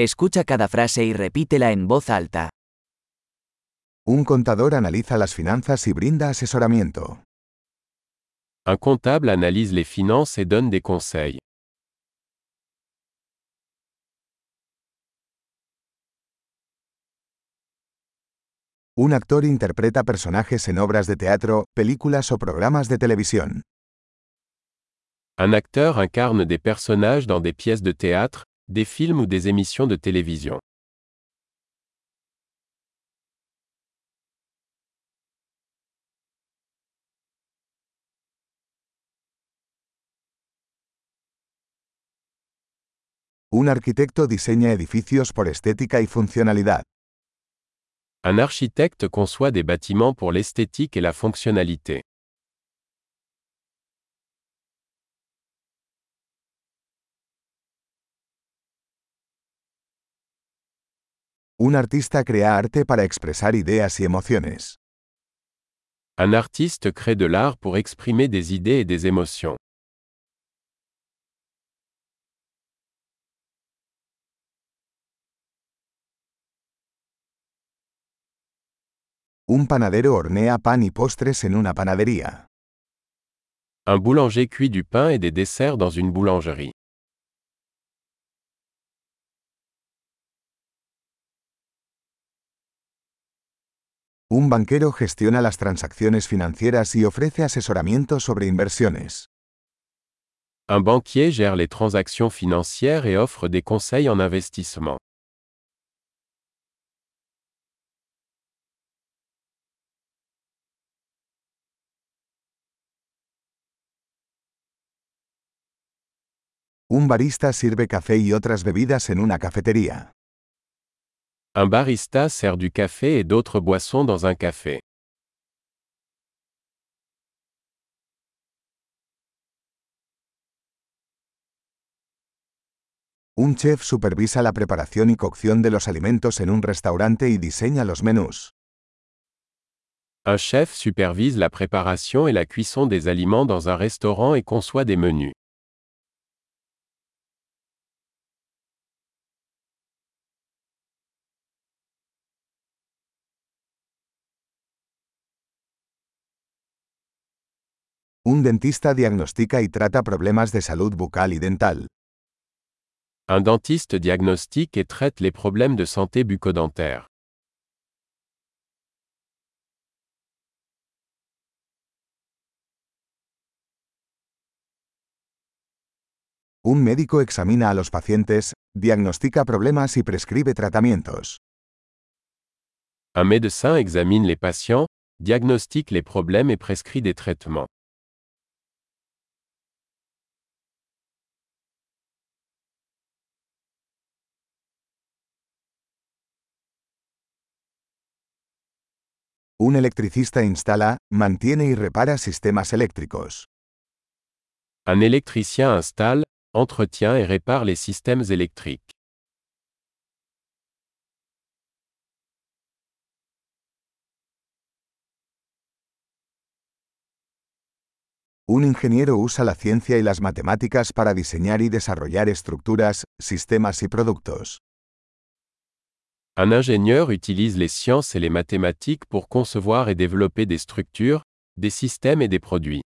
Escucha cada frase y repítela en voz alta. Un contador analiza las finanzas y brinda asesoramiento. Un comptable analyse les finances et donne des conseils. Un actor interpreta personajes en obras de teatro, películas o programas de televisión. Un acteur incarne des personnages dans des pièces de théâtre, des films ou des émissions de télévision. Un arquitecto diseña edificios por estética y funcionalidad. Un architecte conçoit des bâtiments pour l'esthétique et la fonctionnalité. Un artista crea arte para expresar ideas y emociones. Un artiste crée de l'art pour exprimer des idées et des émotions. Un panadero hornea pan y postres en una panadería. Un boulanger cuit du pain et des desserts dans une boulangerie. Un banquero gestiona las transacciones financieras y ofrece asesoramiento sobre inversiones. Un banquier gère les transactions financières et offre des conseils en investissement. Un barista sirve café y otras bebidas en una cafetería. Un barista sert du café et d'autres boissons dans un café. Un chef supervisa la preparación y cocción de los alimentos en un restaurante y diseña los menús. Un chef supervise la préparation et la cuisson des aliments dans un restaurant et conçoit des menus. Un dentista diagnostica y trata problemas de salud bucal y dental. Un dentiste diagnostique et traite les problèmes de santé bucco-dentaire. Un médico examina a los pacientes, diagnostica problemas y prescribe tratamientos. Un médecin examine les patients, diagnostique les problèmes et prescrit des traitements. Un electricista instala, mantiene y repara sistemas eléctricos. Un électricien installe, entretient et répare les systèmes électriques. Un ingeniero usa la ciencia y las matemáticas para diseñar y desarrollar estructuras, sistemas y productos. Un ingénieur utilise les sciences et les mathématiques pour concevoir et développer des structures, des systèmes et des produits.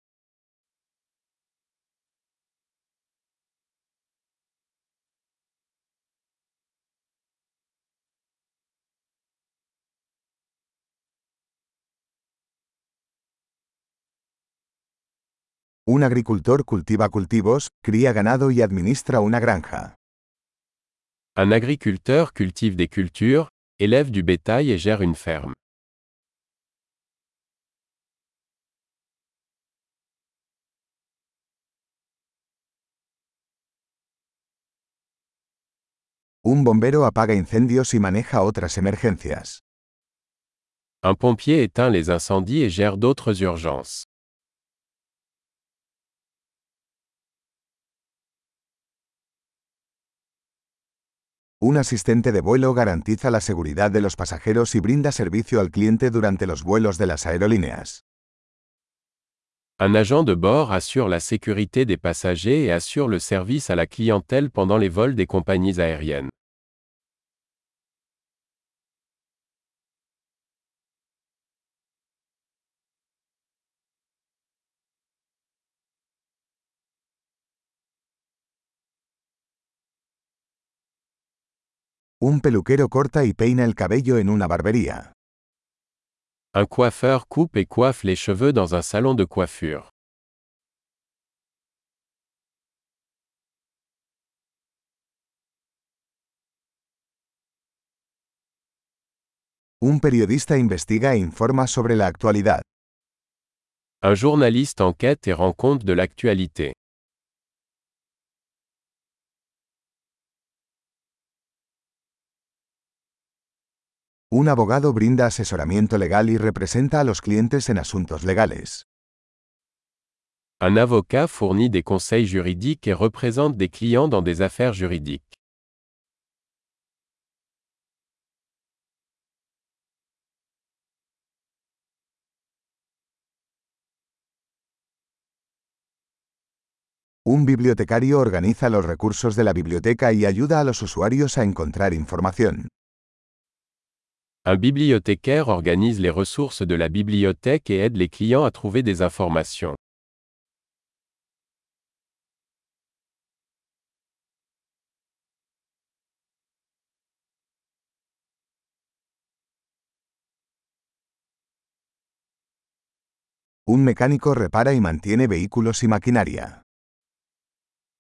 Un agricultor cultiva cultivos, cría ganado y administra una granja. Un agriculteur cultive des cultures, élève du bétail et gère une ferme. Un bombero apaga incendios y maneja otras emergencias. Un pompier éteint les incendies et gère d'autres urgences. Un asistente de vuelo garantiza la seguridad de los pasajeros y brinda servicio al cliente durante los vuelos de las aerolíneas. Un agent de bord assure la sécurité des passagers et assure le service à la clientèle pendant les vols des compagnies aériennes. Un peluquero corta y peina el cabello en una barbería. Un coiffeur coupe et coiffe les cheveux dans un salon de coiffure. Un periodista investiga e informa sobre la actualidad. Un journaliste enquête et rend compte de l'actualité. Un abogado brinda asesoramiento legal y representa a los clientes en asuntos legales. Un avocat fournit des conseils juridiques et représente des clients dans des affaires juridiques. Un bibliotecario organiza los recursos de la biblioteca y ayuda a los usuarios a encontrar información. Un bibliothécaire organise les ressources de la bibliothèque et aide les clients à trouver des informations. Un mecánico repara y mantiene vehículos y maquinaria.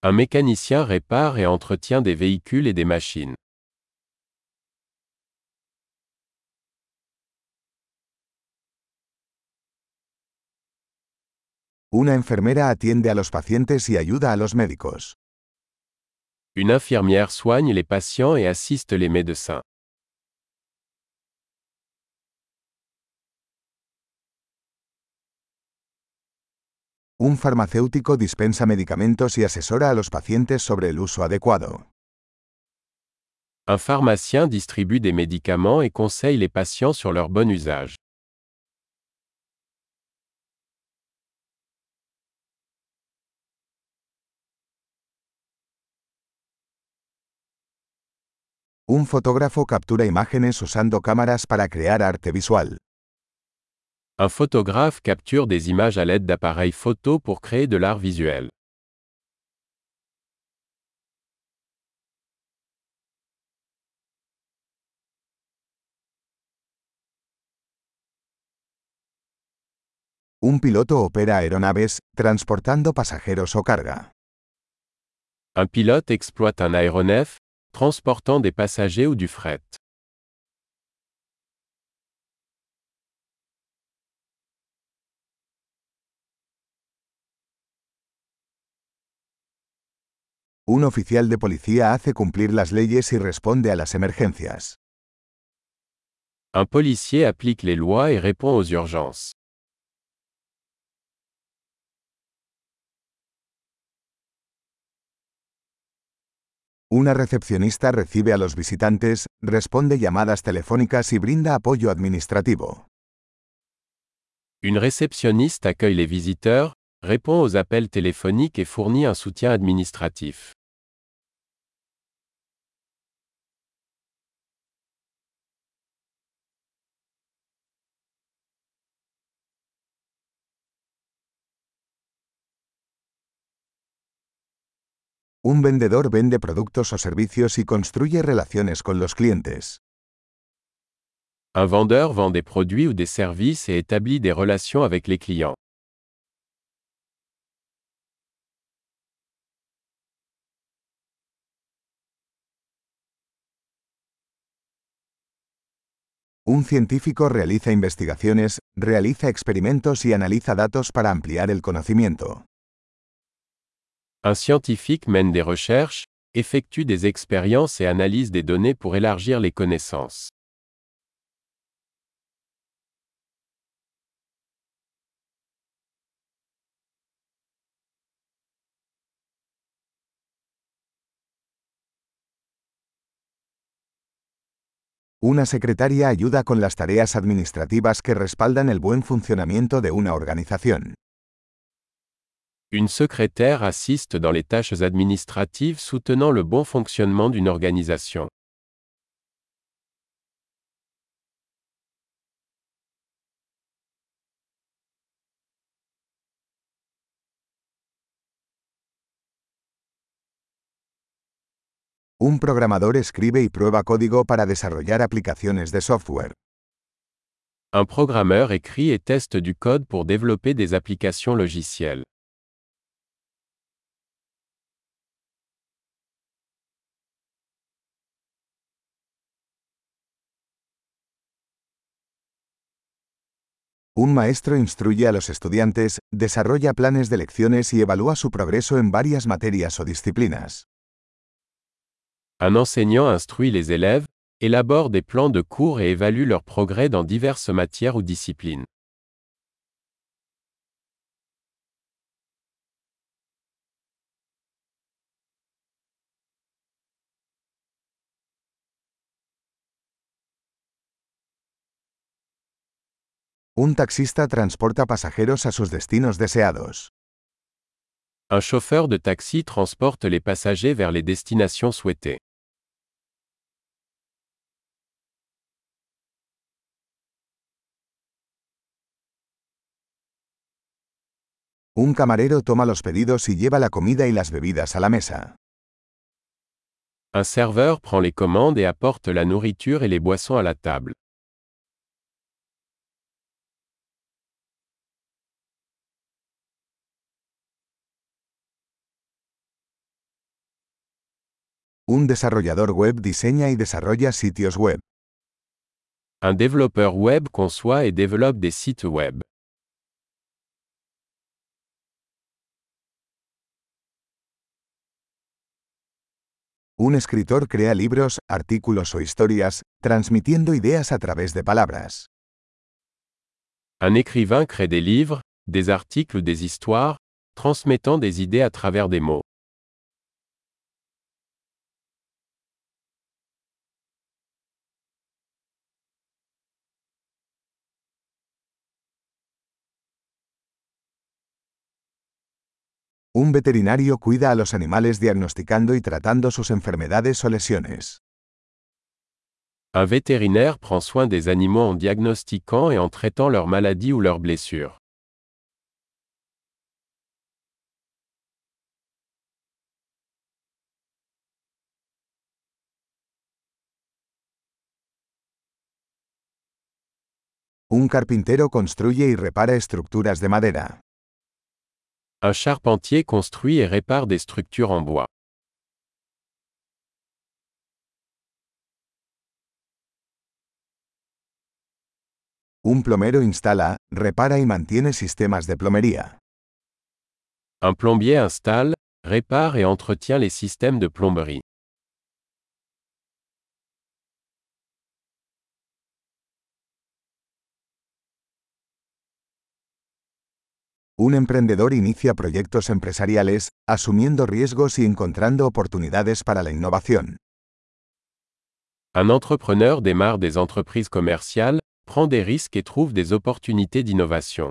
Un mécanicien répare et entretient des véhicules et des machines. Una enfermera atiende a los pacientes y ayuda a los médicos. Une infirmière soigne les patients et assiste les médecins. Un farmacéutico dispensa medicamentos y asesora a los pacientes sobre el uso adecuado. Un pharmacien distribue des médicaments et conseille les patients sur leur bon usage. Un fotógrafo captura imágenes usando cámaras para crear arte visual. Un photographe capture des images à l'aide d'appareils photo pour créer de l'art visuel. Un piloto opera aeronaves, transportando pasajeros o carga. Un pilote exploite un aéronef, transportant des passagers ou du fret. Un oficial de policía hace cumplir las leyes y responde a las emergencias. Un policier applique les lois et répond aux urgences. Una recepcionista recibe a los visitantes, responde llamadas telefónicas y brinda apoyo administrativo. Une réceptionniste accueille les visiteurs, répond aux appels téléphoniques et fournit un soutien administratif. Un vendedor vende productos o servicios y construye relaciones con los clientes. Un vendeur vend des produits ou des services et établit des relations avec les clients. Un científico realiza investigaciones, realiza experimentos y analiza datos para ampliar el conocimiento. Un scientifique mène des recherches, effectue des expériences et analyse des données pour élargir les connaissances. Una secretaria ayuda con las tareas administrativas que respaldan el buen funcionamiento de una organización. Une secrétaire assiste dans les tâches administratives soutenant le bon fonctionnement d'une organisation. Un programador escribe y prueba código para desarrollar aplicaciones de software. Un programmeur écrit et teste du code pour développer des applications logicielles. Un maestro instruye a los estudiantes, desarrolla planes de lecciones y evalúa su progreso en varias materias o disciplinas. Un enseignant instruit les élèves, élabore des plans de cours et évalue leur progrès dans diverses matières ou disciplines. Un taxista transporta pasajeros a sus destinos deseados. Un chauffeur de taxi transporte les passagers vers les destinations souhaitées. Un camarero toma los pedidos y lleva la comida y las bebidas a la mesa. Un serveur prend les commandes et apporte la nourriture et les boissons à la table. Un desarrollador web diseña y desarrolla sitios web. Un développeur web conçoit et développe des sites web. Un escritor crea libros, artículos o historias, transmitiendo ideas a través de palabras. Un écrivain crée des livres, des articles ou des histoires, transmettant des idées à travers des mots. Un veterinario cuida a los animales diagnosticando y tratando sus enfermedades o lesiones. Un vétérinaire prend soin des animaux en diagnostiquant et en traitant leurs maladies ou leurs blessures. Un carpintero construye y repara estructuras de madera. Un charpentier construit et répare des structures en bois. Un plomero instala, repara y mantiene sistemas de plomería. Un plombier installe, répare et entretient les systèmes de plomberie. Un emprendedor inicia proyectos empresariales, asumiendo riesgos y encontrando oportunidades para la innovación. Un entrepreneur démarre des entreprises commerciales, prend des risques et trouve des opportunités d'innovation.